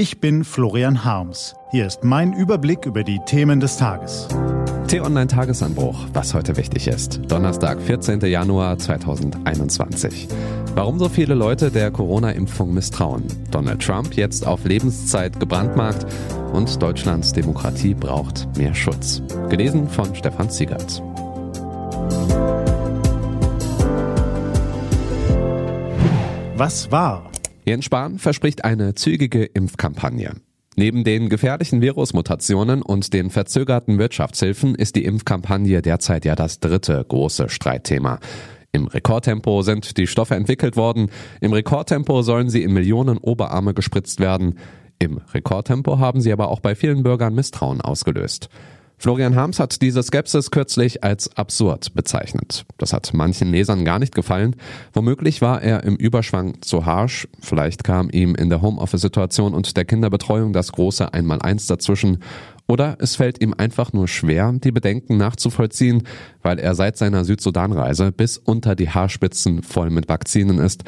Ich bin Florian Harms. Hier ist mein Überblick über die Themen des Tages. T-Online Tagesanbruch, was heute wichtig ist. Donnerstag, 14. Januar 2021. Warum so viele Leute der Corona-Impfung misstrauen. Donald Trump jetzt auf Lebenszeit gebrandmarkt und Deutschlands Demokratie braucht mehr Schutz. Gelesen von Stefan Ziegert. Was war? Jens Spahn verspricht eine zügige Impfkampagne. Neben den gefährlichen Virusmutationen und den verzögerten Wirtschaftshilfen ist die Impfkampagne derzeit ja das dritte große Streitthema. Im Rekordtempo sind die Stoffe entwickelt worden, im Rekordtempo sollen sie in Millionen Oberarme gespritzt werden, im Rekordtempo haben sie aber auch bei vielen Bürgern Misstrauen ausgelöst. Florian Harms hat diese Skepsis kürzlich als absurd bezeichnet. Das hat manchen Lesern gar nicht gefallen. Womöglich war er im Überschwang zu harsh. Vielleicht kam ihm in der Homeoffice-Situation und der Kinderbetreuung das große Einmaleins dazwischen. Oder es fällt ihm einfach nur schwer, die Bedenken nachzuvollziehen, weil er seit seiner Südsudan-Reise bis unter die Haarspitzen voll mit Vakzinen ist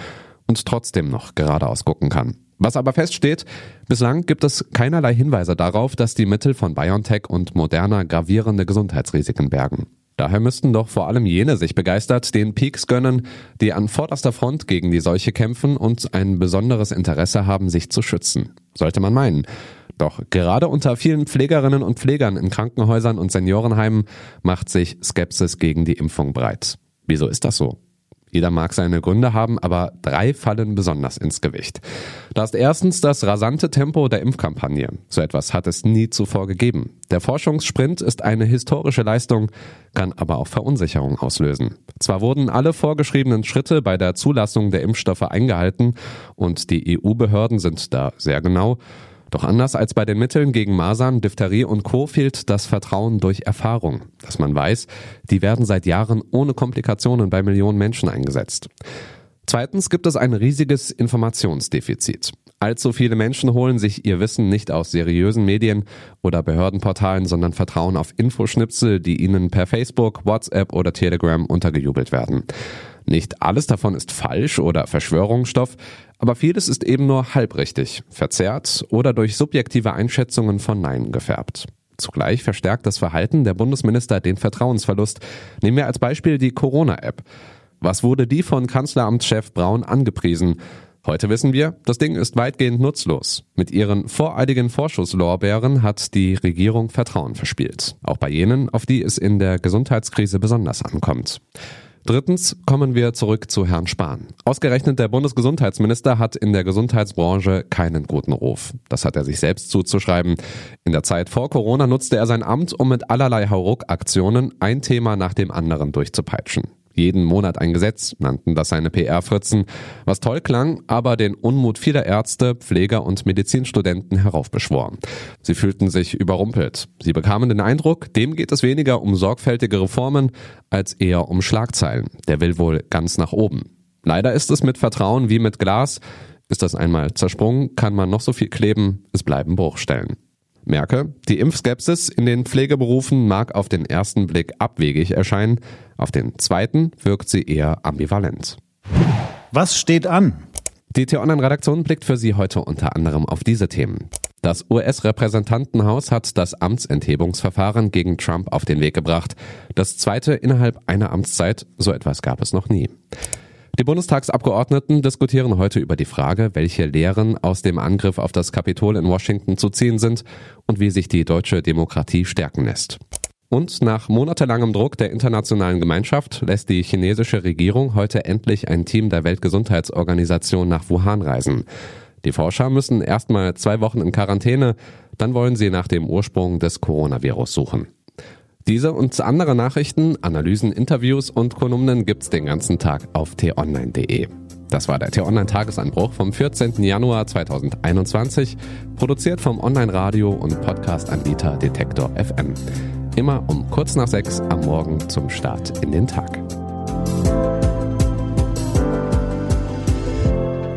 und trotzdem noch geradeaus gucken kann. Was aber feststeht, bislang gibt es keinerlei Hinweise darauf, dass die Mittel von BioNTech und Moderna gravierende Gesundheitsrisiken bergen. Daher müssten doch vor allem jene sich begeistert den Peaks gönnen, die an vorderster Front gegen die Seuche kämpfen und ein besonderes Interesse haben, sich zu schützen. Sollte man meinen. Doch gerade unter vielen Pflegerinnen und Pflegern in Krankenhäusern und Seniorenheimen macht sich Skepsis gegen die Impfung breit. Wieso ist das so? Jeder mag seine Gründe haben, aber drei fallen besonders ins Gewicht. Da ist erstens das rasante Tempo der Impfkampagne. So etwas hat es nie zuvor gegeben. Der Forschungssprint ist eine historische Leistung, kann aber auch Verunsicherung auslösen. Zwar wurden alle vorgeschriebenen Schritte bei der Zulassung der Impfstoffe eingehalten und die EU-Behörden sind da sehr genau, doch anders als bei den Mitteln gegen Masern, Diphtherie und Co. fehlt das Vertrauen durch Erfahrung, dass man weiß, die werden seit Jahren ohne Komplikationen bei Millionen Menschen eingesetzt. Zweitens gibt es ein riesiges Informationsdefizit. Allzu viele Menschen holen sich ihr Wissen nicht aus seriösen Medien oder Behördenportalen, sondern vertrauen auf Infoschnipsel, die ihnen per Facebook, WhatsApp oder Telegram untergejubelt werden. Nicht alles davon ist falsch oder Verschwörungsstoff, aber vieles ist eben nur halbrichtig, verzerrt oder durch subjektive Einschätzungen von Nein gefärbt. Zugleich verstärkt das Verhalten der Bundesminister den Vertrauensverlust. Nehmen wir als Beispiel die Corona-App. Was wurde die von Kanzleramtschef Braun angepriesen? Heute wissen wir, das Ding ist weitgehend nutzlos. Mit ihren voreiligen Vorschusslorbeeren hat die Regierung Vertrauen verspielt. Auch bei jenen, auf die es in der Gesundheitskrise besonders ankommt. Drittens kommen wir zurück zu Herrn Spahn. Ausgerechnet der Bundesgesundheitsminister hat in der Gesundheitsbranche keinen guten Ruf. Das hat er sich selbst zuzuschreiben. In der Zeit vor Corona nutzte er sein Amt, um mit allerlei Hauruck-Aktionen ein Thema nach dem anderen durchzupeitschen jeden Monat ein Gesetz, nannten das seine PR-Fritzen, was toll klang, aber den Unmut vieler Ärzte, Pfleger und Medizinstudenten heraufbeschwor. Sie fühlten sich überrumpelt. Sie bekamen den Eindruck, dem geht es weniger um sorgfältige Reformen als eher um Schlagzeilen. Der will wohl ganz nach oben. Leider ist es mit Vertrauen wie mit Glas. Ist das einmal zersprungen, kann man noch so viel kleben, es bleiben Bruchstellen. Merke, die Impfskepsis in den Pflegeberufen mag auf den ersten Blick abwegig erscheinen, auf den zweiten wirkt sie eher ambivalent. Was steht an? Die T-Online-Redaktion blickt für Sie heute unter anderem auf diese Themen. Das US-Repräsentantenhaus hat das Amtsenthebungsverfahren gegen Trump auf den Weg gebracht. Das zweite innerhalb einer Amtszeit, so etwas gab es noch nie. Die Bundestagsabgeordneten diskutieren heute über die Frage, welche Lehren aus dem Angriff auf das Kapitol in Washington zu ziehen sind und wie sich die deutsche Demokratie stärken lässt. Und nach monatelangem Druck der internationalen Gemeinschaft lässt die chinesische Regierung heute endlich ein Team der Weltgesundheitsorganisation nach Wuhan reisen. Die Forscher müssen erstmal zwei Wochen in Quarantäne, dann wollen sie nach dem Ursprung des Coronavirus suchen. Diese und andere Nachrichten, Analysen, Interviews und Kolumnen gibt's den ganzen Tag auf t-online.de. Das war der T-Online-Tagesanbruch vom 14. Januar 2021, produziert vom Online-Radio und Podcast-Anbieter Detektor FM. Immer um kurz nach sechs am Morgen zum Start in den Tag.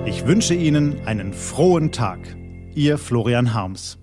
Ich wünsche Ihnen einen frohen Tag. Ihr Florian Harms.